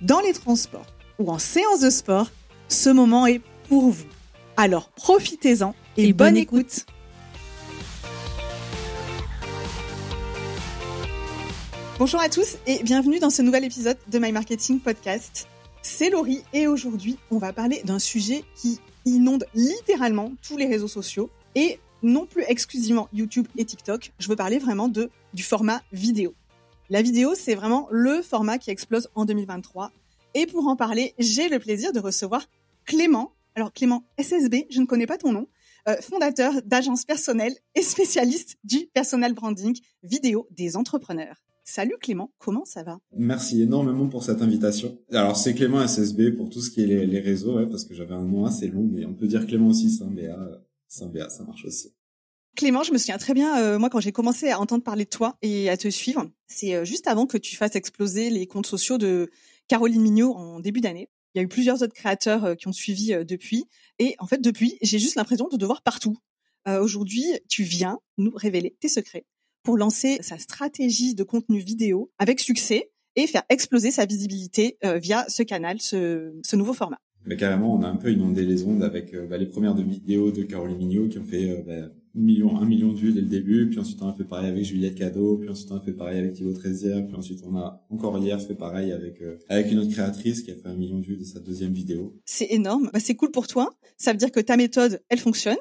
dans les transports ou en séance de sport, ce moment est pour vous. Alors profitez-en et, bonne, écoute. Bonjour à tous et bienvenue dans ce nouvel épisode de My Marketing Podcast. C'est Laurie et aujourd'hui on va parler d'un sujet qui inonde littéralement tous les réseaux sociaux et non plus exclusivement YouTube et TikTok. Je veux parler vraiment de, du format vidéo. La vidéo, c'est vraiment le format qui explose en 2023. Et pour en parler, j'ai le plaisir de recevoir Clément. Alors Clément SSB, je ne connais pas ton nom, euh, fondateur d'agence personnelle et spécialiste du personal branding vidéo des entrepreneurs. Salut Clément, comment ça va? Merci énormément pour cette invitation. Alors c'est Clément SSB pour tout ce qui est les, réseaux, parce que j'avais un nom assez long, mais on peut dire Clément aussi, c'est un BA, ça marche aussi. Clément, je me souviens très bien, euh, moi, quand j'ai commencé à entendre parler de toi et à te suivre, c'est euh, juste avant que tu fasses exploser les comptes sociaux de Caroline Mignot en début d'année. Il y a eu plusieurs autres créateurs euh, qui ont suivi depuis. Et en fait, depuis, j'ai juste l'impression de te voir partout. Aujourd'hui, tu viens nous révéler tes secrets pour lancer sa stratégie de contenu vidéo avec succès et faire exploser sa visibilité via ce canal, ce, ce nouveau format. Mais carrément, on a un peu inondé les ondes avec bah, les premières de vidéos de Caroline Mignot qui ont fait bah, million, un million de vues dès le début, puis ensuite on a fait pareil avec Juliette Cadeau, puis ensuite on a fait pareil avec Thibaut Trézière, puis ensuite on a encore hier fait pareil avec euh, avec une autre créatrice qui a fait un million de vues de sa deuxième vidéo. C'est énorme, bah, c'est cool pour toi. Ça veut dire que ta méthode, elle fonctionne.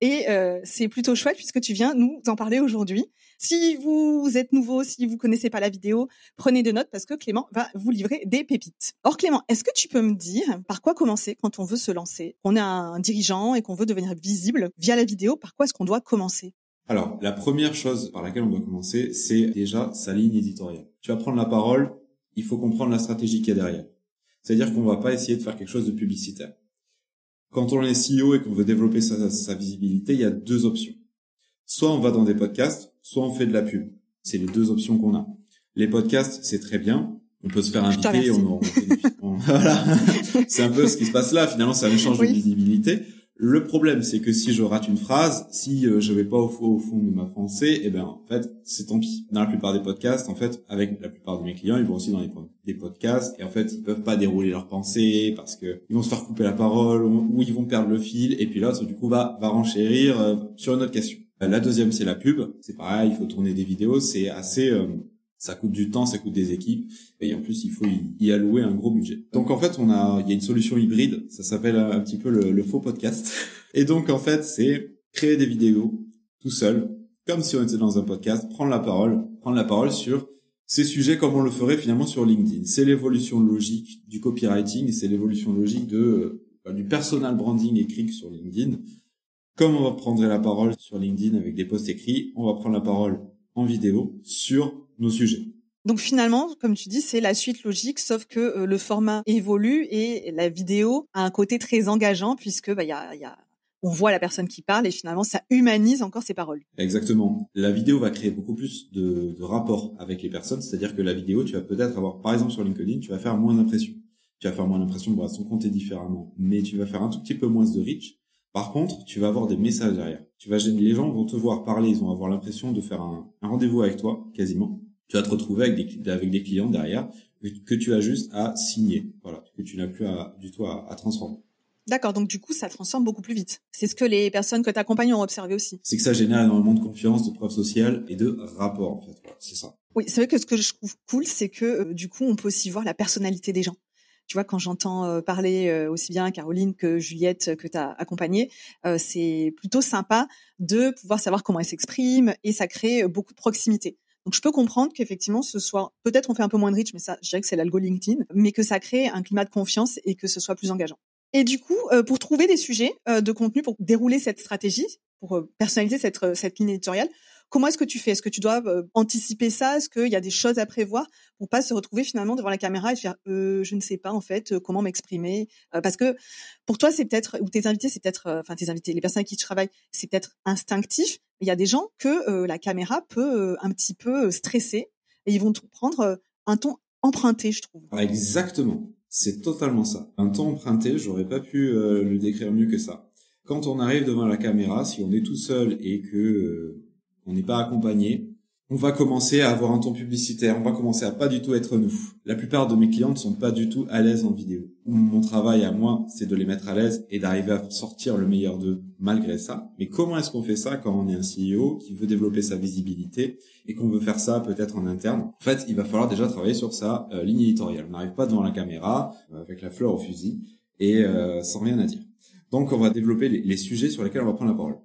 Et euh, c'est plutôt chouette puisque tu viens nous en parler aujourd'hui. Si vous êtes nouveau, si vous connaissez pas la vidéo, prenez de notes parce que Clément va vous livrer des pépites. Or Clément, est-ce que tu peux me dire par quoi commencer quand on veut se lancer On est un dirigeant et qu'on veut devenir visible via la vidéo, par quoi est-ce qu'on doit commencer? Alors, la première chose par laquelle on doit commencer, c'est déjà sa ligne éditoriale. Tu vas prendre la parole, il faut comprendre la stratégie qu'il y a derrière. C'est-à-dire qu'on va pas essayer de faire quelque chose de publicitaire. Quand on est CEO et qu'on veut développer sa, visibilité, il y a deux options. Soit on va dans des podcasts, soit on fait de la pub. C'est les deux options qu'on a. Les podcasts, c'est très bien. On peut se faire inviter, on, on, voilà. c'est un peu ce qui se passe là. Finalement, c'est un échange de visibilité. Le problème, c'est que si je rate une phrase, si euh, je vais pas au fond, au fond de ma pensée, eh ben en fait, c'est tant pis. Dans la plupart des podcasts, en fait, avec la plupart de mes clients, ils vont aussi dans les, des podcasts et en fait, ils peuvent pas dérouler leurs pensées parce que ils vont se faire couper la parole ou, ils vont perdre le fil et puis là, du coup, va va renchérir euh, sur une autre question. La deuxième, c'est la pub. C'est pareil, il faut tourner des vidéos. C'est assez euh, ça coûte du temps, ça coûte des équipes, et en plus il faut y, allouer un gros budget. Donc en fait on a, il y a une solution hybride, ça s'appelle un petit peu le, faux podcast. Et donc en fait c'est créer des vidéos tout seul, comme si on était dans un podcast, prendre la parole, prendre la parole sur ces sujets comme on le ferait finalement sur LinkedIn. C'est l'évolution logique du copywriting, c'est l'évolution logique de euh, du personal branding écrit sur LinkedIn. Comme on va prendre la parole sur LinkedIn avec des posts écrits, on va prendre la parole en vidéo sur nos sujets. Donc finalement, comme tu dis, c'est la suite logique, sauf que euh, le format évolue et la vidéo a un côté très engageant puisque bah, y a, y a, on voit la personne qui parle et finalement ça humanise encore ses paroles. Exactement. La vidéo va créer beaucoup plus de, de rapport avec les personnes, c'est-à-dire que la vidéo, tu vas peut-être avoir, par exemple sur LinkedIn, tu vas faire moins d'impression. Tu vas faire moins d'impression, pour son compter différemment, mais tu vas faire un tout petit peu moins de reach. Par contre, tu vas avoir des messages derrière. Tu vas, les gens vont te voir parler, ils vont avoir l'impression de faire un, un rendez-vous avec toi, quasiment tu vas te retrouver avec des, avec des clients derrière que tu as juste à signer, voilà, que tu n'as plus à, du tout à, transformer. D'accord, donc du coup, ça transforme beaucoup plus vite. C'est ce que les personnes que tu accompagnes ont observé aussi. C'est que ça génère énormément de confiance, de preuves sociales et de rapports, en fait. c'est ça. Oui, c'est vrai que ce que je trouve cool, c'est que euh, du coup, on peut aussi voir la personnalité des gens. Tu vois, quand j'entends parler aussi bien Caroline que Juliette que tu as accompagnée, c'est plutôt sympa de pouvoir savoir comment elle s'exprime et ça crée beaucoup de proximité. Donc je peux comprendre qu'effectivement ce soit peut-être on fait un peu moins de reach, mais ça je dirais que c'est l'algo LinkedIn, mais que ça crée un climat de confiance et que ce soit plus engageant. Et du coup, pour trouver des sujets de contenu pour dérouler cette stratégie, pour personnaliser cette, cette ligne éditoriale, Comment est-ce que tu fais? Est-ce que tu dois euh, anticiper ça? Est-ce qu'il y a des choses à prévoir pour pas se retrouver finalement devant la caméra et faire euh, je ne sais pas en fait euh, comment m'exprimer? Parce que pour toi c'est peut-être ou tes invités c'est peut-être enfin tes invités les personnes avec qui tu travailles c'est peut-être instinctif. Il y a des gens que la caméra peut un petit peu stresser et ils vont prendre un ton emprunté je trouve. Ah, exactement. C'est totalement ça. Un ton emprunté, j'aurais pas pu le décrire mieux que ça. Quand on arrive devant la caméra, si on est tout seul et que on n'est pas accompagné, on va commencer à avoir un ton publicitaire, on va commencer à pas du tout être nous. La plupart de mes clients ne sont pas du tout à l'aise en vidéo. Mon travail à moi, c'est de les mettre à l'aise et d'arriver à sortir le meilleur d'eux malgré ça. Mais comment est-ce qu'on fait ça quand on est un CEO qui veut développer sa visibilité et qu'on veut faire ça peut-être en interne? En fait, il va falloir déjà travailler sur sa euh, ligne éditoriale. On n'arrive pas devant la caméra euh, avec la fleur au fusil et euh, sans rien à dire. Donc, on va développer les sujets sur lesquels on va prendre la parole.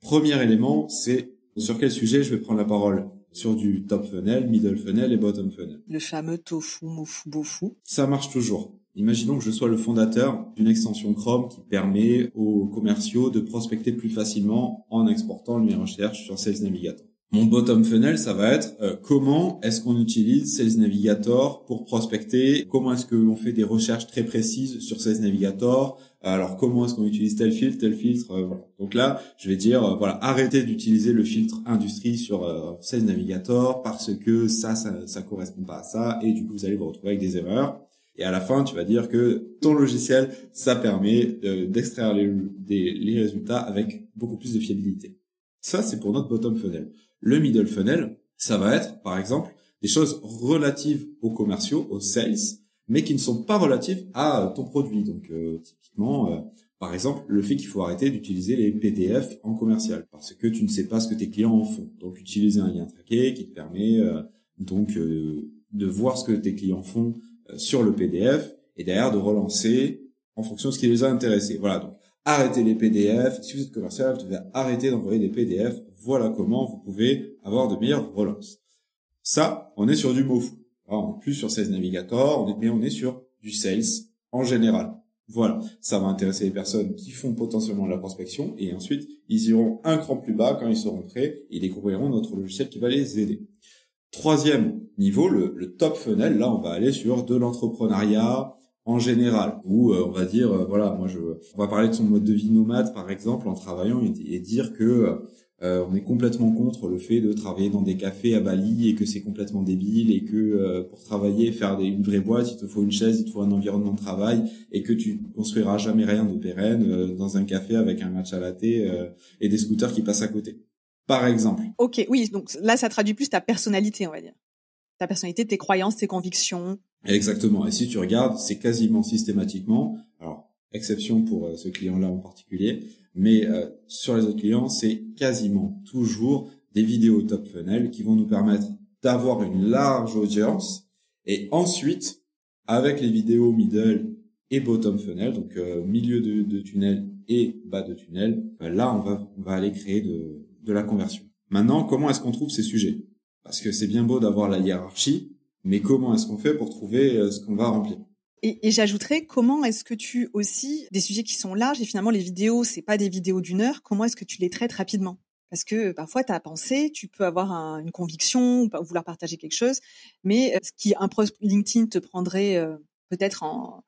Premier élément, c'est sur quel sujet je vais prendre la parole? Sur du top funnel, middle funnel et bottom funnel. Le fameux tofu, mofu, bofu. Ça marche toujours. Imaginons que je sois le fondateur d'une extension Chrome qui permet aux commerciaux de prospecter plus facilement en exportant mes recherches sur Sales Navigator. Mon bottom funnel, ça va être euh, comment est-ce qu'on utilise Sales Navigator pour prospecter, comment est-ce qu'on fait des recherches très précises sur Sales Navigator, alors comment est-ce qu'on utilise tel filtre, tel filtre, euh, voilà. Donc là, je vais dire euh, voilà, arrêtez d'utiliser le filtre industrie sur Sales Navigator parce que ça, ça, ça correspond pas à ça et du coup vous allez vous retrouver avec des erreurs. Et à la fin, tu vas dire que ton logiciel, ça permet d'extraire les, les résultats avec beaucoup plus de fiabilité. Ça, c'est pour notre bottom funnel. Le middle funnel, ça va être, par exemple, des choses relatives aux commerciaux, aux sales, mais qui ne sont pas relatives à ton produit. Donc, euh, typiquement, euh, par exemple, le fait qu'il faut arrêter d'utiliser les PDF en commercial, parce que tu ne sais pas ce que tes clients en font. Donc, utiliser un lien traqué qui te permet euh, donc de voir ce que tes clients font sur le PDF et derrière de relancer en fonction de ce qui les a intéressés. Voilà, donc arrêtez les PDF. Si vous êtes commercial, vous devez arrêter d'envoyer des PDF voilà comment vous pouvez avoir de meilleures relances. Ça, on est sur du mot fou. on est plus sur 16 Navigator, mais on est sur du sales en général. Voilà, ça va intéresser les personnes qui font potentiellement la prospection et ensuite ils iront un cran plus bas quand ils seront prêts et découvriront notre logiciel qui va les aider. Troisième niveau, le, top funnel, là on va aller sur de l'entrepreneuriat en général, ou euh, on va dire, euh, voilà, moi je, on va parler de son mode de vie nomade par exemple en travaillant et, dire que euh, euh, on est complètement contre le fait de travailler dans des cafés à Bali et que c'est complètement débile et que euh, pour travailler, faire une vraie boîte, il te faut une chaise, il te faut un environnement de travail et que tu construiras jamais rien de pérenne euh, dans un café avec un match à latte et des scooters qui passent à côté. Par exemple. Ok, oui, donc là ça traduit plus ta personnalité, on va dire. Ta personnalité, tes croyances, tes convictions. Exactement. Et si tu regardes, c'est quasiment systématiquement, alors exception pour ce client-là en particulier, mais euh, sur les autres clients, c'est quasiment toujours des vidéos top funnel qui vont nous permettre d'avoir une large audience. Et ensuite, avec les vidéos middle et bottom funnel, donc euh, milieu de, tunnel et bas de tunnel, ben là, on va, on va aller créer de la conversion. Maintenant, comment est-ce qu'on trouve ces sujets? Parce que c'est bien beau d'avoir la hiérarchie, mais comment est-ce qu'on fait pour trouver euh, ce qu'on va remplir? Et, j'ajouterais comment est-ce que tu aussi des sujets qui sont larges et finalement les vidéos c'est pas des vidéos d'une heure. Comment est-ce que tu les traites rapidement? Parce que parfois tu as pensé, tu peux avoir une conviction ou vouloir partager quelque chose, mais euh, ce qui un post LinkedIn te prendrait euh, peut-être en,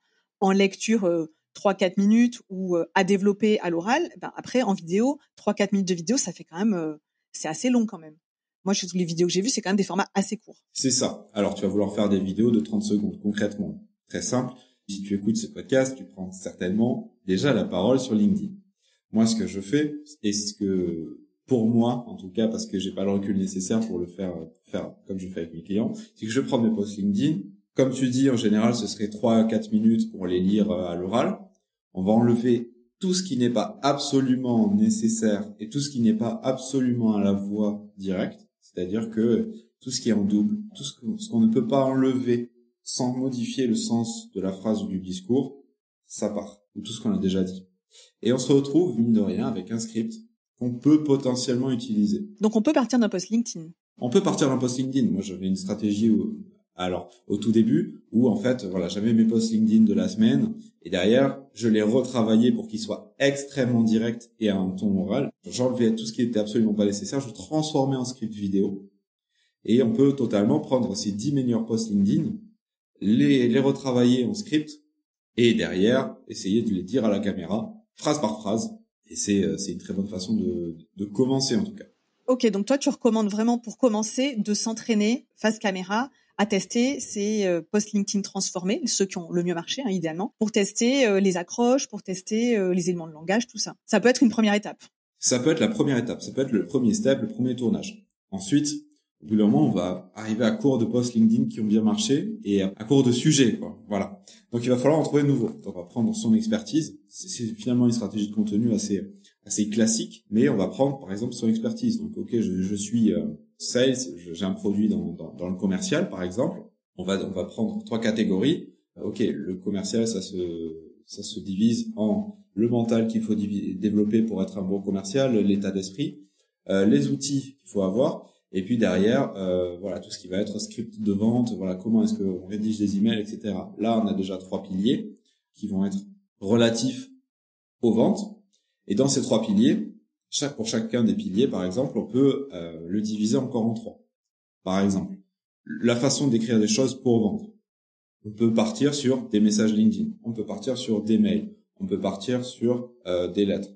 lecture euh, 3-4 minutes ou euh, à développer à l'oral, ben après en vidéo 3-4 minutes de vidéo ça fait quand même c'est assez long quand même. Moi, je, les vidéos que j'ai vues, c'est quand même des formats assez courts. C'est ça. Alors, tu vas vouloir faire des vidéos de 30 secondes, concrètement très simple. Si tu écoutes ce podcast, tu prends certainement déjà la parole sur LinkedIn. Moi, ce que je fais, et ce que, pour moi, en tout cas, parce que j'ai pas le recul nécessaire pour le faire, faire comme je fais avec mes clients, c'est que je prends mes posts LinkedIn. Comme tu dis, en général, ce serait 3 à 4 minutes pour les lire euh, à l'oral. On va enlever tout ce qui n'est pas absolument nécessaire et tout ce qui n'est pas absolument à la voix directe. C'est-à-dire que tout ce qui est en double, tout ce qu'on ne peut pas enlever sans modifier le sens de la phrase ou du discours, ça part, ou tout ce qu'on a déjà dit. Et on se retrouve, mine de rien, avec un script qu'on peut potentiellement utiliser. Donc on peut partir d'un post LinkedIn. On peut partir d'un post LinkedIn. Moi, j'avais une stratégie où, alors, au tout début, où en fait, voilà, j'avais mes posts LinkedIn de la semaine, et derrière, je les retravaillais pour qu'ils soient extrêmement directs et à un ton oral. J'enlevais tout ce qui était absolument pas nécessaire, je transformais en script vidéo. Et on peut totalement prendre ces 10 meilleurs posts LinkedIn, les, les retravailler en script, et derrière, essayer de les dire à la caméra, phrase par phrase. Et c'est, euh, c'est une très bonne façon de, de commencer, en tout cas. Ok, donc toi, tu recommandes vraiment pour commencer de s'entraîner face caméra à tester ces euh, posts LinkedIn transformés, ceux qui ont le mieux marché, hein, idéalement, pour tester euh, les accroches, pour tester les éléments de langage, tout ça. Ça peut être une première étape. Ça peut être la première étape, ça peut être le premier step, le premier tournage. Ensuite, au bout d'un moment, on va arriver à court de posts LinkedIn qui ont bien marché et à court de sujets, quoi. Voilà. Donc, il va falloir en trouver de nouveaux. On va prendre son expertise. C'est finalement une stratégie de contenu assez assez classique, mais on va prendre par exemple son expertise. Donc, ok, je, suis euh, sales, j'ai un produit dans, dans, le commercial, par exemple. On va on va prendre trois catégories. Ok, le commercial, ça se ça se divise en le mental qu'il faut développer pour être un bon commercial, l'état d'esprit, euh, les outils qu'il faut avoir et puis derrière, euh, voilà tout ce qui va être script de vente, voilà comment est-ce qu'on rédige des emails, etc. Là, on a déjà trois piliers qui vont être relatifs aux ventes. Et dans ces trois piliers, chaque pour chacun des piliers, par exemple, on peut euh, le diviser encore en trois. Par exemple, la façon d'écrire des choses pour vendre. On peut partir sur des messages LinkedIn. On peut partir sur des mails. On peut partir sur euh, des lettres.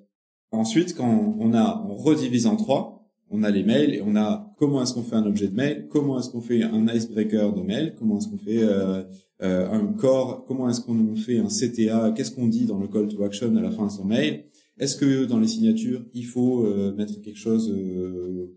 Ensuite, quand on a, on redivise en trois, on a les mails et on a comment est-ce qu'on fait un objet de mail, comment est-ce qu'on fait un icebreaker de mail, comment est-ce qu'on fait euh, euh, un core, comment est-ce qu'on fait un CTA, qu'est-ce qu'on dit dans le call to action à la fin de son mail. Est-ce que dans les signatures, il faut euh, mettre quelque chose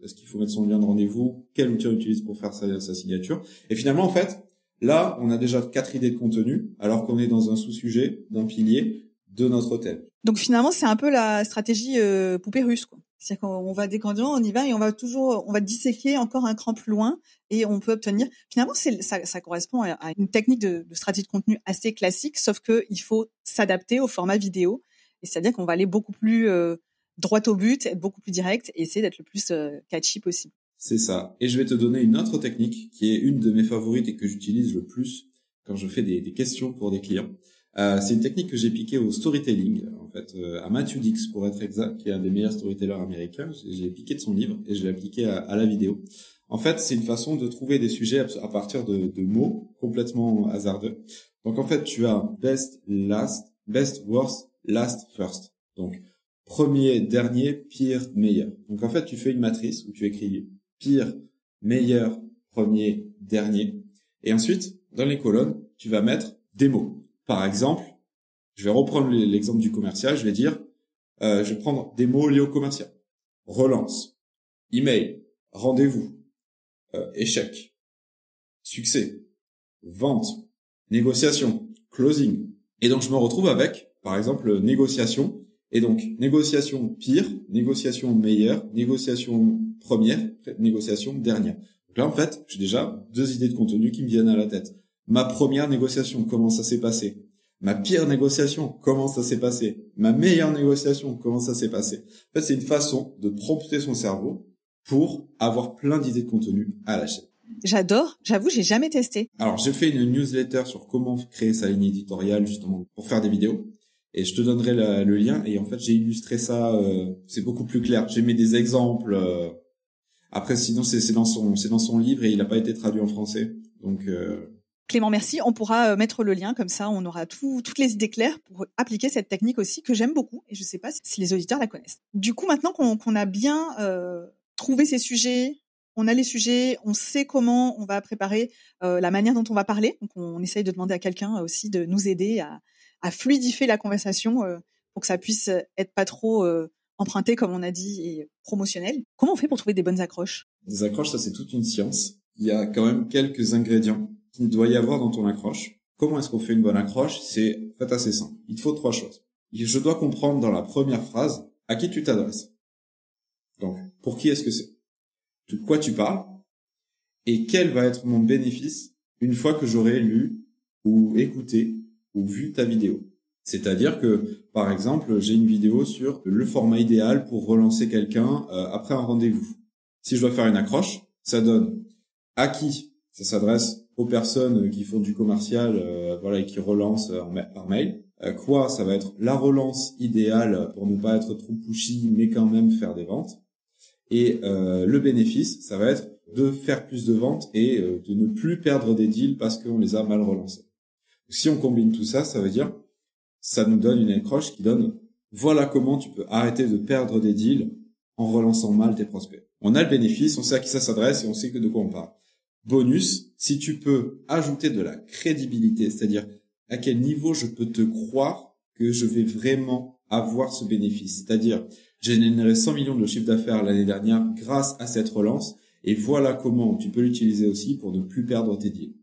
Est-ce qu'il faut mettre son lien de rendez-vous? Quel outil on utilise pour faire sa, sa signature? Et finalement, en fait, là, on a déjà quatre idées de contenu, alors qu'on est dans un sous-sujet d'un pilier de notre thème. Donc finalement, c'est un peu la stratégie poupée russe. Quoi. C'est-à-dire qu'on va décandiant, on y va et on va toujours, on va disséquer encore un cran plus loin et on peut obtenir. Finalement, c'est ça, ça, correspond à une technique de, de, stratégie de contenu assez classique, sauf que il faut s'adapter au format vidéo. C'est-à-dire qu'on va aller beaucoup plus euh, droit au but, être beaucoup plus direct et essayer d'être le plus euh, catchy possible. C'est ça. Et je vais te donner une autre technique qui est une de mes favorites et que j'utilise le plus quand je fais des, des questions pour des clients. Euh, c'est une technique que j'ai piquée au storytelling, en fait, euh, à Matthew Dix pour être exact, qui est un des meilleurs storytellers américains. J'ai piqué de son livre et je l'ai appliqué à, à, la vidéo. En fait, c'est une façon de trouver des sujets à partir de, de, mots complètement hasardeux. Donc en fait, tu as best, last, best, worst, last, first. Donc premier, dernier, pire, meilleur. Donc en fait, tu fais une matrice où tu écris pire, meilleur, premier, dernier. Et ensuite, dans les colonnes, tu vas mettre des mots. Par exemple, je vais reprendre l'exemple du commercial, je vais dire, euh, je vais prendre des mots liés au commercial. Relance, email, rendez-vous, euh, échec, succès, vente, négociation, closing. Et donc je me retrouve avec, par exemple, négociation. Et donc négociation pire, négociation meilleure, négociation première, négociation dernière. Donc là en fait, j'ai déjà deux idées de contenu qui me viennent à la tête ma première négociation, comment ça s'est passé? Ma pire négociation, comment ça s'est passé? Ma meilleure négociation, comment ça s'est passé? En fait, c'est une façon de prompter son cerveau pour avoir plein d'idées de contenu à la chaîne. J'adore. J'avoue, j'ai jamais testé. Alors, j'ai fait une newsletter sur comment créer sa ligne éditoriale justement pour faire des vidéos. Et je te donnerai le lien. Et en fait, j'ai illustré ça. Euh, c'est beaucoup plus clair. J'ai mis des exemples. Euh, après, sinon, c'est dans son, c'est dans son livre et il n'a pas été traduit en français. Donc, euh, Clément, merci. On pourra euh, mettre le lien comme ça, on aura toutes les idées claires pour appliquer cette technique aussi que j'aime beaucoup et je ne sais pas si les auditeurs la connaissent. Du coup, maintenant qu'on a bien trouvé ces sujets, on a les sujets, on sait comment on va préparer la manière dont on va parler. Donc, on, essaye de demander à quelqu'un aussi de nous aider à, à fluidifier la conversation pour que ça puisse être pas trop emprunté, comme on a dit, et promotionnel. Comment on fait pour trouver des bonnes accroches? Des accroches, ça c'est toute une science. Il y a quand même quelques ingrédients qu'il doit y avoir dans ton accroche. Comment est-ce qu'on fait une bonne accroche? C'est en fait assez simple. Il te faut trois choses. Je dois comprendre dans la première phrase à qui tu t'adresses. Donc, pour qui est-ce que c'est? De quoi tu parles? Et quel va être mon bénéfice une fois que j'aurai lu ou écouté ou vu ta vidéo. C'est-à-dire que, par exemple, j'ai une vidéo sur le format idéal pour relancer quelqu'un euh, après un rendez-vous. Si je dois faire une accroche, ça donne à qui Ça s'adresse aux personnes qui font du commercial, euh, voilà, et qui relancent par mail. Euh, quoi Ça va être la relance idéale pour ne pas être trop pushy, mais quand même faire des ventes. Et le bénéfice, ça va être de faire plus de ventes et de ne plus perdre des deals parce qu'on les a mal relancés. Si on combine tout ça, ça veut dire ça nous donne une accroche qui donne voilà comment tu peux arrêter de perdre des deals en relançant mal tes prospects. On a le bénéfice, on sait à qui ça s'adresse et on sait que de quoi on parle. Bonus, si tu peux ajouter de la crédibilité, c'est-à-dire à quel niveau je peux te croire que je vais vraiment avoir ce bénéfice. C'est-à-dire, j'ai généré 100 millions de chiffre d'affaires l'année dernière grâce à cette relance et voilà comment tu peux l'utiliser aussi pour ne plus perdre tes deals.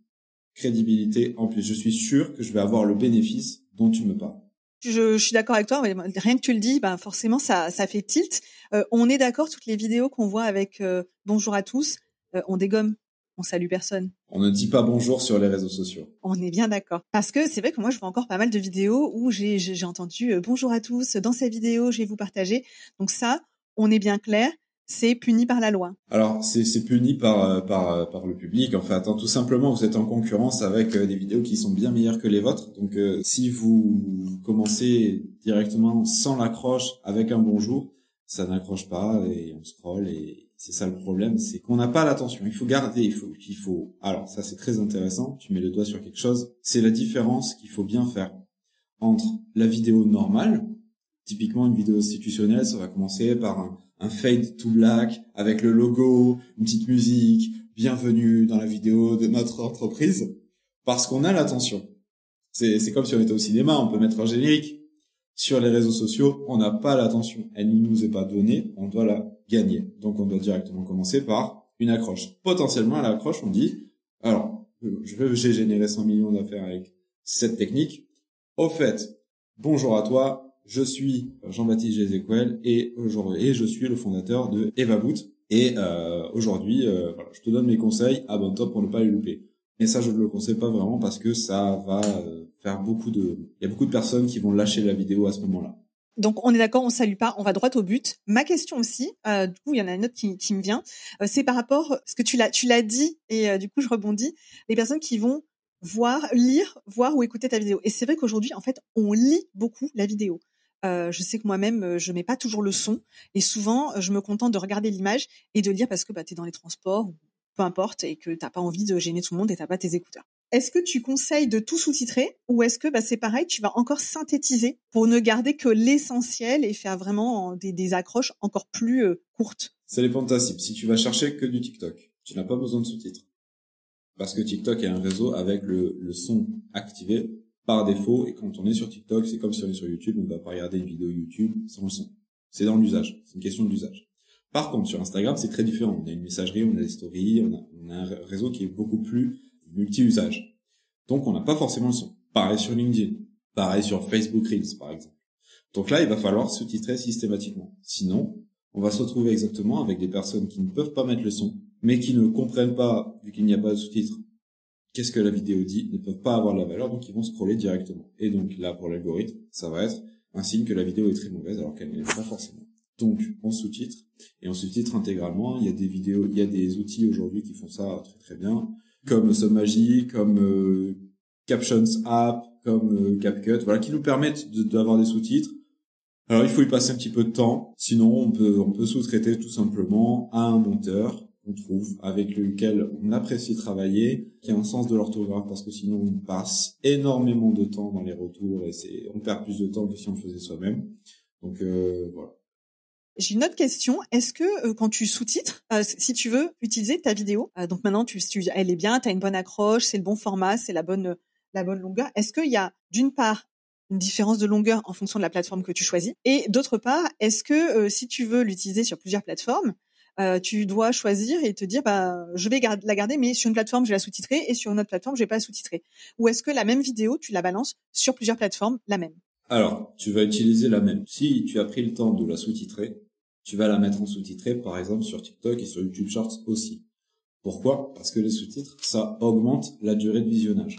Crédibilité en plus. Je suis sûr que je vais avoir le bénéfice dont tu me parles. Je, je suis d'accord avec toi. Rien que tu le dis, ben forcément ça, ça fait tilt. Euh, on est d'accord, toutes les vidéos qu'on voit avec euh, bonjour à tous, euh, on dégomme, on salue personne. On ne dit pas bonjour sur les réseaux sociaux. On est bien d'accord. Parce que c'est vrai que moi je vois encore pas mal de vidéos où j'ai j'ai entendu bonjour à tous dans cette vidéo, je vais vous partager. Donc ça, on est bien clair c'est puni par la loi. Alors c'est puni par euh, par euh, par le public. En fait, tout simplement, vous êtes en concurrence avec euh, des vidéos qui sont bien meilleures que les vôtres. Donc si vous commencez directement sans l'accroche avec un bonjour, ça n'accroche pas et on scrolle et c'est ça le problème, c'est qu'on n'a pas l'attention. Il faut garder, il faut qu'il faut. Alors ça c'est très intéressant. Tu mets le doigt sur quelque chose. C'est la différence qu'il faut bien faire entre la vidéo normale. Typiquement une vidéo institutionnelle, ça va commencer par un un fade to black avec le logo, une petite musique, bienvenue dans la vidéo de notre entreprise, parce qu'on a l'attention. C'est, comme si on était au cinéma, on peut mettre un générique. Sur les réseaux sociaux, on n'a pas l'attention. Elle ne nous est pas donnée, on doit la gagner. Donc on doit directement commencer par une accroche. Potentiellement à l'accroche, on dit, alors, j'ai généré 100 millions d'affaires avec cette technique. Au fait, bonjour à toi, je suis Jean-Baptiste Jézéquel et aujourd'hui et je suis le fondateur de EvaBoot. Et euh, aujourd'hui, euh, voilà, je te donne mes conseils, abonne-toi pour ne pas les louper. Mais ça, je ne le conseille pas vraiment parce que ça va euh, faire beaucoup de... Il y a beaucoup de personnes qui vont lâcher la vidéo à ce moment-là. Donc on est d'accord, on salue pas, on va droit au but. Ma question aussi, euh, du coup il y en a une autre qui, qui me vient, euh, c'est par rapport ce que tu l'as tu l'as dit et euh, du coup je rebondis. Les personnes qui vont voir, lire, voir ou écouter ta vidéo. Et c'est vrai qu'aujourd'hui en fait on lit beaucoup la vidéo. Euh, je sais que moi-même, euh, je mets pas toujours le son. Et souvent, je me contente de regarder l'image et de lire parce que bah, tu es dans les transports, ou peu importe, et que t'as pas envie de gêner tout le monde et t'as pas tes écouteurs. Est-ce que tu conseilles de tout sous-titrer ou est-ce que bah, c'est pareil, tu vas encore synthétiser pour ne garder que l'essentiel et faire vraiment des, accroches encore plus euh, courtes? Ça dépend de ta cible. Si tu vas chercher que du TikTok, tu n'as pas besoin de sous-titres. Parce que TikTok est un réseau avec le son activé par défaut. Et quand on est sur TikTok, c'est comme si on est sur YouTube, on ne va pas regarder une vidéo YouTube sans le son. C'est dans l'usage. C'est une question de l'usage. Par contre, sur Instagram, c'est très différent. On a une messagerie, on a des stories, on a, on a un réseau qui est beaucoup plus multi-usage. Donc, on n'a pas forcément le son. Pareil sur LinkedIn. Pareil sur Facebook Reels, par exemple. Donc là, il va falloir sous-titrer systématiquement. Sinon, on va se retrouver exactement avec des personnes qui ne peuvent pas mettre le son, mais qui ne comprennent pas, vu qu'il n'y a pas de sous-titres, qu'est-ce que la vidéo dit, ne peuvent pas avoir la valeur, donc ils vont scroller directement. Et donc là, pour l'algorithme, ça va être un signe que la vidéo est très mauvaise, alors qu'elle n'est pas forcément. Donc, on sous-titre, et on sous-titre intégralement. Il y a des vidéos, il y a des outils aujourd'hui qui font ça très très bien, comme Sommagie, comme euh, Captions App, comme euh, CapCut, voilà, qui nous permettent d'avoir des sous-titres. Alors, il faut y passer un petit peu de temps. Sinon, on peut, on peut sous-traiter tout simplement à un monteur on trouve, avec lequel on apprécie travailler, qui a un sens de l'orthographe, parce que sinon on passe énormément de temps dans les retours et c'est, on perd plus de temps que si on le faisait soi-même. Donc euh, voilà. J'ai une autre question. Est-ce que euh, quand tu sous-titres, euh, si tu veux utiliser ta vidéo, donc maintenant tu, tu, elle est bien, tu as une bonne accroche, c'est le bon format, c'est la bonne la bonne longueur. Est-ce qu'il y a d'une part une différence de longueur en fonction de la plateforme que tu choisis et d'autre part, est-ce que si tu veux l'utiliser sur plusieurs plateformes, euh, tu dois choisir et te dire bah je vais la garder mais sur une plateforme je vais la sous-titrer et sur une autre plateforme je vais pas la sous-titrer. Ou est-ce que la même vidéo tu la balances sur plusieurs plateformes la même? Alors tu vas utiliser la même. Si tu as pris le temps de la sous-titrer tu vas la mettre en sous-titré par exemple sur TikTok et sur YouTube Shorts aussi. Pourquoi? Parce que les sous-titres ça augmente la durée de visionnage.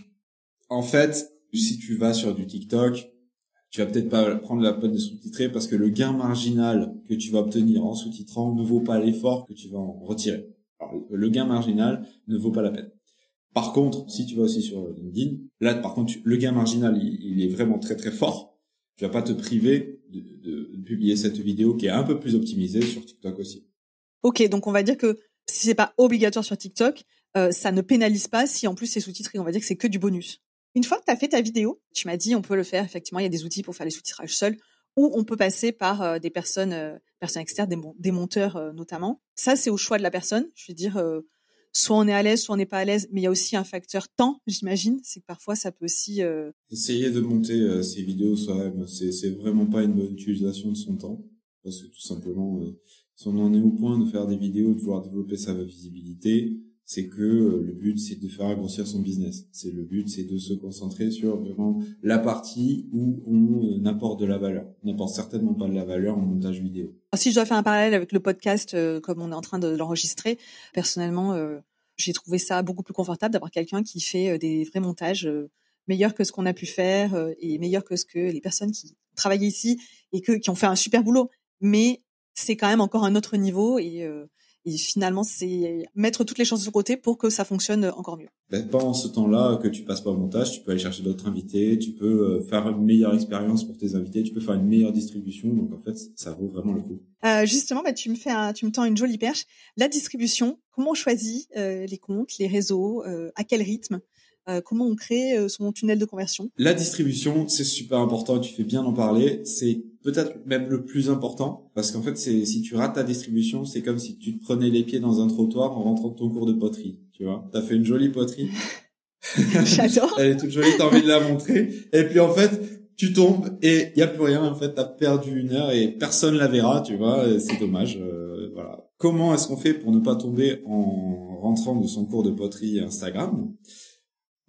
En fait, si tu vas sur du TikTok, tu vas peut-être pas prendre la peine de sous-titrer parce que le gain marginal que tu vas obtenir en sous-titrant ne vaut pas l'effort que tu vas en retirer. Le gain marginal ne vaut pas la peine. Par contre, si tu vas aussi sur LinkedIn, là, par contre, le gain marginal, il, est vraiment très très fort. Tu vas pas te priver de, de, publier cette vidéo qui est un peu plus optimisée sur TikTok aussi. Ok, donc on va dire que si c'est pas obligatoire sur TikTok, euh, ça ne pénalise pas si en plus c'est sous-titré. On va dire que c'est que du bonus. Une fois que tu as fait ta vidéo, tu m'as dit on peut le faire. Effectivement, il y a des outils pour faire les sous-titrages seuls ou on peut passer par euh, des personnes, euh, personnes externes, des, monteurs notamment. Ça, c'est au choix de la personne. Je veux dire, soit on est à l'aise, soit on n'est pas à l'aise. Mais il y a aussi un facteur temps, j'imagine. C'est que parfois, ça peut aussi... Essayer de monter ces vidéos soi-même, c'est vraiment pas une bonne utilisation de son temps. Parce que tout simplement, si on en est au point de faire des vidéos, de vouloir développer sa visibilité, c'est que euh, le but c'est de faire grossir son business. C'est le but c'est de se concentrer sur vraiment la partie où on euh, apporte de la valeur. On n'apporte certainement pas de la valeur en montage vidéo. Si je dois faire un parallèle avec le podcast euh, comme on est en train de l'enregistrer, personnellement j'ai trouvé ça beaucoup plus confortable d'avoir quelqu'un qui fait des vrais montages meilleurs que ce qu'on a pu faire et meilleurs que ce que les personnes qui travaillent ici et qui ont fait un super boulot. Mais c'est quand même encore un autre niveau et et finalement, c'est mettre toutes les chances de côté pour que ça fonctionne encore mieux. Ben, pendant ce temps-là que tu passes pas au montage, tu peux aller chercher d'autres invités, tu peux euh, faire une meilleure expérience pour tes invités, tu peux faire une meilleure distribution. Donc en fait, ça vaut vraiment le coup. Euh, justement, bah, tu me fais, un, tu me tends une jolie perche. La distribution, comment on choisit euh, les comptes, les réseaux, euh, à quel rythme euh, comment on crée euh, son tunnel de conversion? La distribution, c'est super important. Tu fais bien d'en parler. C'est peut-être même le plus important parce qu'en fait, c'est si tu rates ta distribution, c'est comme si tu te prenais les pieds dans un trottoir en rentrant de ton cours de poterie. Tu vois, t'as fait une jolie poterie. J'adore. Elle est toute jolie, t'as envie de la montrer. Et puis en fait, tu tombes et il y a plus rien. En fait, t'as perdu une heure et personne la verra. Tu vois, c'est dommage. Euh, voilà. Comment est-ce qu'on fait pour ne pas tomber en rentrant de son cours de poterie Instagram?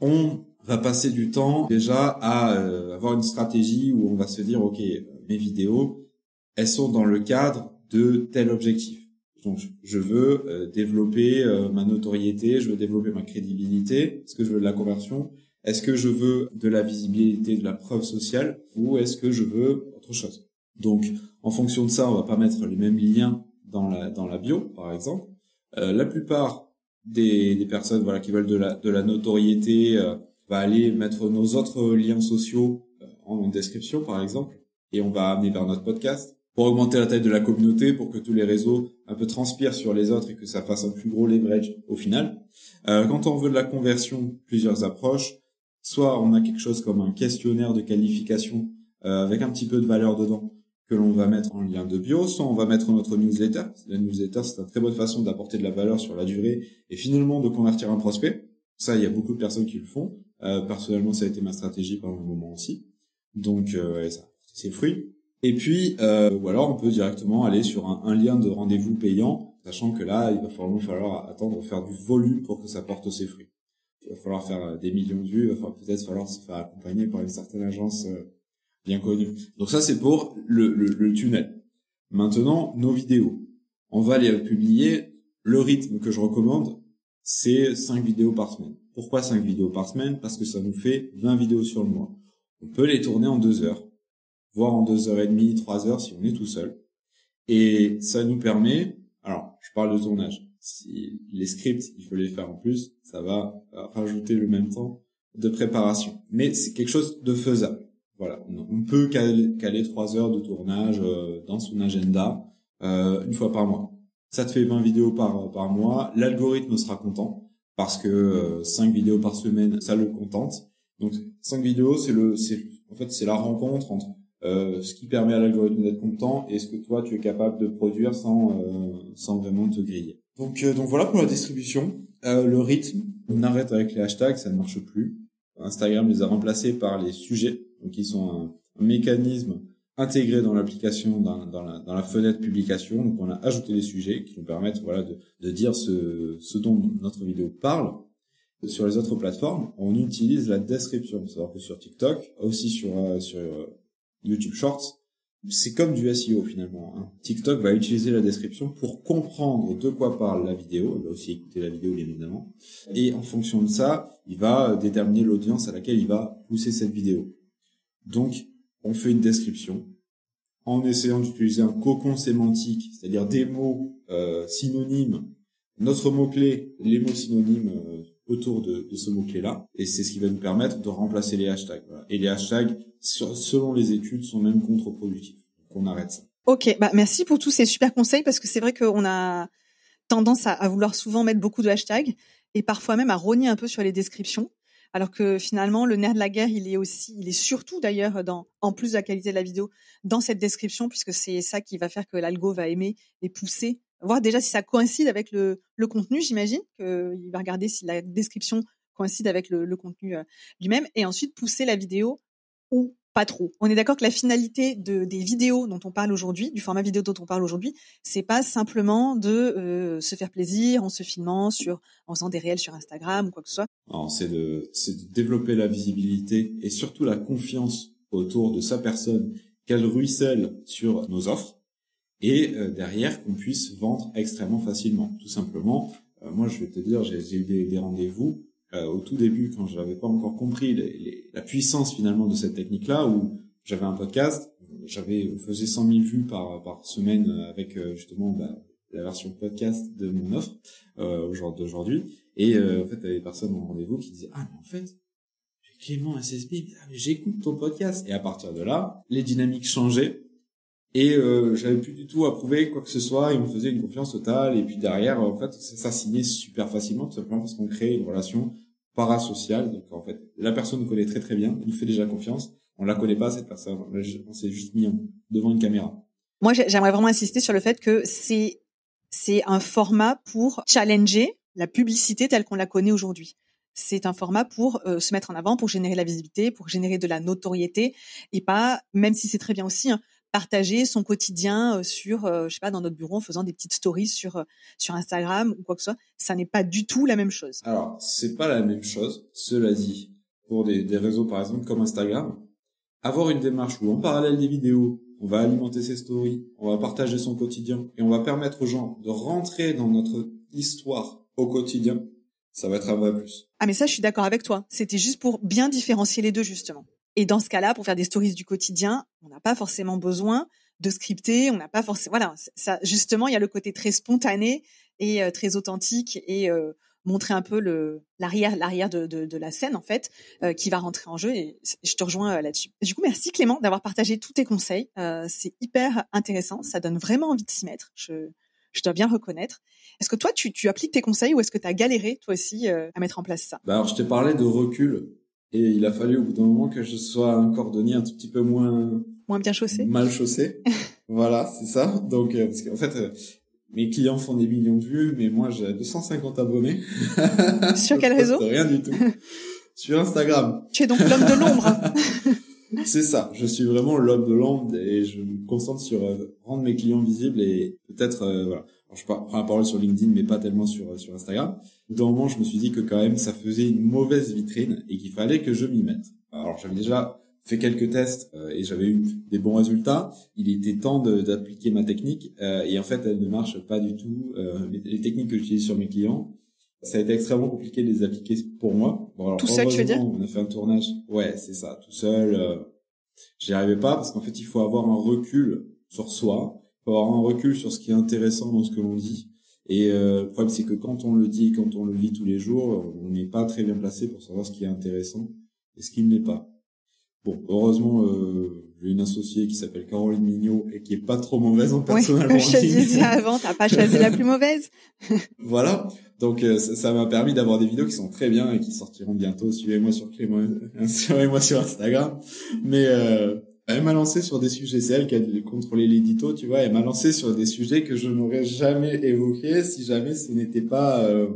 On va passer du temps déjà à euh, avoir une stratégie où on va se dire, OK, mes vidéos, elles sont dans le cadre de tel objectif. Donc, je veux euh, développer euh, ma notoriété, je veux développer ma crédibilité. Est-ce que je veux de la conversion? Est-ce que je veux de la visibilité, de la preuve sociale? Ou est-ce que je veux autre chose? Donc, en fonction de ça, on va pas mettre les mêmes liens dans la, dans la bio, par exemple. la plupart des, des personnes voilà qui veulent de la, de la notoriété euh, va aller mettre nos autres liens sociaux euh, en description par exemple et on va amener vers notre podcast pour augmenter la taille de la communauté pour que tous les réseaux un peu transpirent sur les autres et que ça fasse un plus gros leverage au final. Euh, quand on veut de la conversion, plusieurs approches. Soit on a quelque chose comme un questionnaire de qualification euh, avec un petit peu de valeur dedans que l'on va mettre en lien de bio, soit on va mettre notre newsletter. La newsletter, c'est une très bonne façon d'apporter de la valeur sur la durée et finalement de convertir un prospect. Ça, il y a beaucoup de personnes qui le font. Euh, personnellement, ça a été ma stratégie pendant un moment aussi. Donc, euh, ça c'est fruits. Et puis, euh, ou alors on peut directement aller sur un, lien de rendez-vous payant, sachant que là, il va falloir, falloir attendre faire du volume pour que ça porte ses fruits. Il va falloir faire des millions de vues, il va peut-être falloir se faire accompagner par une certaine agence euh, bien connu. Donc ça, c'est pour le, le, tunnel. Maintenant, nos vidéos. On va les publier. Le rythme que je recommande, c'est 5 vidéos par semaine. Pourquoi 5 vidéos par semaine? Parce que ça nous fait 20 vidéos sur le mois. On peut les tourner en 2 heures, voire en 2 heures et demie, 3 heures si on est tout seul. Et ça nous permet, alors je parle de tournage, si les scripts, il faut les faire en plus, ça va rajouter le même temps de préparation. Mais c'est quelque chose de faisable. Voilà, on peut caler, trois heures de tournage euh, dans son agenda euh, une fois par mois. Ça te fait 20 vidéos par, par mois. L'algorithme sera content parce que euh, 5 vidéos par semaine, ça le contente. Donc 5 vidéos, c'est le, c'est en fait c'est la rencontre entre euh, ce qui permet à l'algorithme d'être content et ce que toi tu es capable de produire sans euh, sans vraiment te griller. Donc euh, donc voilà pour la distribution. le rythme, on arrête avec les hashtags, ça ne marche plus. Instagram les a remplacés par les sujets donc ils sont un, mécanisme intégré dans l'application, dans, dans, la, dans, la, fenêtre publication. Donc on a ajouté des sujets qui nous permettent voilà de, de dire ce, ce dont notre vidéo parle. Sur les autres plateformes, on utilise la description. C'est-à-dire que sur TikTok, aussi sur, euh, sur euh, YouTube Shorts, c'est comme du SEO finalement. Hein. TikTok va utiliser la description pour comprendre de quoi parle la vidéo. Il va aussi écouter la vidéo bien évidemment. Et en fonction de ça, il va déterminer l'audience à laquelle il va pousser cette vidéo. Donc, on fait une description en essayant d'utiliser un cocon sémantique, c'est-à-dire des mots euh, synonymes, notre mot-clé, les mots synonymes euh, autour de, ce mot-clé-là. Et c'est ce qui va nous permettre de remplacer les hashtags. Et les hashtags, selon les études, sont même contre-productifs. Donc on arrête ça. Ok, bah merci pour tous ces super conseils parce que c'est vrai qu'on a tendance à, vouloir souvent mettre beaucoup de hashtags et parfois même à rogner un peu sur les descriptions. Alors que finalement, le nerf de la guerre, il est aussi, il est surtout d'ailleurs dans, en plus de la qualité de la vidéo, dans cette description, puisque c'est ça qui va faire que l'algo va aimer et pousser. Voir déjà si ça coïncide avec le, contenu, j'imagine, qu'il va regarder si la description coïncide avec le, le contenu euh, lui-même, et ensuite pousser la vidéo ou pas trop. On est d'accord que la finalité de, des vidéos dont on parle aujourd'hui, du format vidéo dont on parle aujourd'hui, c'est pas simplement de euh, se faire plaisir en se filmant sur, en faisant des réels sur Instagram ou quoi que ce soit. C'est de, c'est de développer la visibilité et surtout la confiance autour de sa personne, qu'elle ruisselle sur nos offres et euh, derrière qu'on puisse vendre extrêmement facilement. Tout simplement, euh, moi je vais te dire, j'ai eu des, rendez-vous euh, au tout début quand je n'avais pas encore compris la puissance finalement de cette technique-là, où j'avais un podcast, j'avais faisais 100 000 vues par, par semaine avec justement bah, la version podcast de mon offre euh, d'aujourd'hui. Et en fait, il y avait des personnes en rendez-vous qui disaient ah mais en fait Clément SSB, j'écoute ton podcast. Et à partir de là, les dynamiques changeaient et euh, j'avais plus du tout à prouver quoi que ce soit il me faisait une confiance totale et puis derrière en fait ça, ça signait super facilement tout simplement parce qu'on crée une relation parasociale donc en fait la personne nous connaît très très bien. Nous fait déjà confiance. On la connaît pas cette personne. On s'est juste mis devant une caméra. Moi j'aimerais vraiment insister sur le fait que c'est c'est un format pour challenger la publicité telle qu'on la connaît aujourd'hui. C'est un format pour euh, se mettre en avant, pour générer la visibilité, pour générer de la notoriété, et pas, même si c'est très bien aussi, hein, partager son quotidien euh, sur, euh, je sais pas, dans notre bureau en faisant des petites stories sur euh, sur Instagram ou quoi que ce soit. Ça n'est pas du tout la même chose. Alors, c'est pas la même chose. Cela dit, pour des, des réseaux par exemple comme Instagram, avoir une démarche où en parallèle des vidéos, on va alimenter ses stories, on va partager son quotidien et on va permettre aux gens de rentrer dans notre histoire au quotidien, ça va être un vrai plus. Ah mais ça, je suis d'accord avec toi. C'était juste pour bien différencier les deux justement. Et dans ce cas-là, pour faire des stories du quotidien, on n'a pas forcément besoin de scripter, on n'a pas forcément, voilà, ça, justement, il y a le côté très spontané et euh, très authentique et euh, montrer un peu le l'arrière l'arrière de, de, de, la scène en fait euh, qui va rentrer en jeu et je te rejoins là-dessus. Du coup, merci Clément d'avoir partagé tous tes conseils. c'est hyper intéressant, ça donne vraiment envie de s'y mettre. Je je dois bien reconnaître. Est-ce que toi, tu, tu appliques tes conseils ou est-ce que tu as galéré, toi aussi, à mettre en place ça? Bah Alors, je t'ai parlé de recul. Et il a fallu au bout d'un moment que je sois un cordonnier un tout petit peu moins moins bien chaussé. Mal chaussé. voilà, c'est ça. Donc euh, parce qu'en fait euh, mes clients font des millions de vues, mais moi j'ai 250 abonnés. Sur quel réseau Rien du tout. Sur Instagram. Tu es donc l'homme de l'ombre. c'est ça. Je suis vraiment l'homme de l'ombre et je me concentre sur euh, rendre mes clients visibles et peut-être voilà je prends la parole sur LinkedIn, mais pas tellement sur sur Instagram. Dans moment, je me suis dit que quand même, ça faisait une mauvaise vitrine et qu'il fallait que je m'y mette. Alors, j'avais déjà fait quelques tests euh, et j'avais eu des bons résultats. Il était temps d'appliquer ma technique euh, et en fait, elle ne marche pas du tout. Euh, les, techniques que j'utilise sur mes clients, ça a été extrêmement compliqué de les appliquer pour moi. Bon, tout seul, tu veux dire On a fait un tournage. Ouais, c'est ça, tout seul. Euh, J'y arrivais pas parce qu'en fait, il faut avoir un recul sur soi faut avoir un recul sur ce qui est intéressant dans ce que l'on dit. Et euh, le problème, c'est que quand on le dit, quand on le vit tous les jours, on n'est pas très bien placé pour savoir ce qui est intéressant et ce qui ne l'est pas. Bon, heureusement, euh, j'ai une associée qui s'appelle Caroline Mignot et qui est pas trop mauvaise en personnel oui, je disais avant, t'as pas choisi la plus mauvaise. voilà. Donc euh, ça m'a permis d'avoir des vidéos qui sont très bien et qui sortiront bientôt. Suivez-moi sur Clément, suivez-moi sur Instagram. Mais euh, elle m'a lancé sur des sujets, c'est elle qui a contrôlé l'édito, tu vois, elle m'a lancé sur des sujets que je n'aurais jamais évoqués si jamais ce n'était pas euh,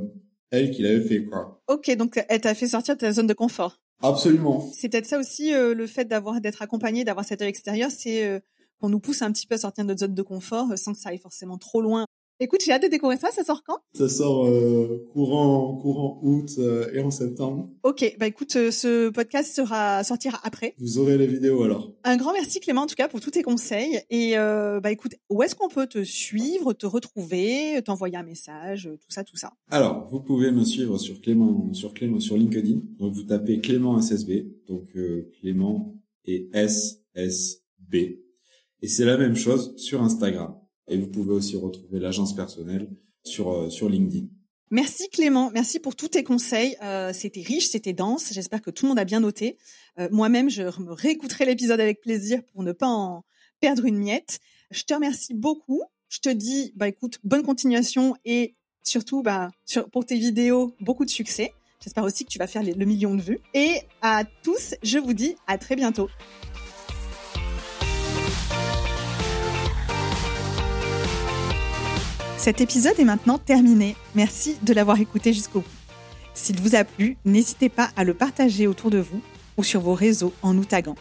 elle qui l'avait fait, quoi. Ok, donc elle t'a fait sortir de ta zone de confort. Absolument. C'est peut-être ça aussi euh, le fait d'avoir d'être accompagné, d'avoir cet œil extérieur, c'est euh, qu'on nous pousse un petit peu à sortir de notre zone de confort sans que ça aille forcément trop loin. Écoute, j'ai hâte de découvrir ça. Ça sort quand? Ça sort euh, courant courant août euh, et en septembre. Ok, bah écoute, euh, ce podcast sera sortira après. Vous aurez les vidéos alors. Un grand merci Clément en tout cas pour tous tes conseils. Et euh, bah écoute, où est-ce qu'on peut te suivre, te retrouver, t'envoyer un message, euh, tout ça, tout ça? Alors, vous pouvez me suivre sur Clément sur Clément sur LinkedIn. Donc vous tapez Clément SSB, donc euh, Clément et SSB. Et c'est la même chose sur Instagram. Et vous pouvez aussi retrouver l'agence personnelle sur euh, sur LinkedIn. Merci Clément, merci pour tous tes conseils. Euh, c'était riche, c'était dense. J'espère que tout le monde a bien noté. Euh, Moi-même, je me réécouterai l'épisode avec plaisir pour ne pas en perdre une miette. Je te remercie beaucoup. Je te dis, bah écoute, bonne continuation et surtout, bah pour tes vidéos, beaucoup de succès. J'espère aussi que tu vas faire le million de vues. Et à tous, je vous dis à très bientôt. Cet épisode est maintenant terminé. Merci de l'avoir écouté jusqu'au bout. S'il vous a plu, n'hésitez pas à le partager autour de vous ou sur vos réseaux en nous taguant.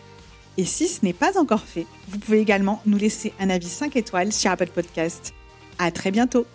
Et si ce n'est pas encore fait, vous pouvez également nous laisser un avis 5 étoiles sur Apple Podcast. À très bientôt!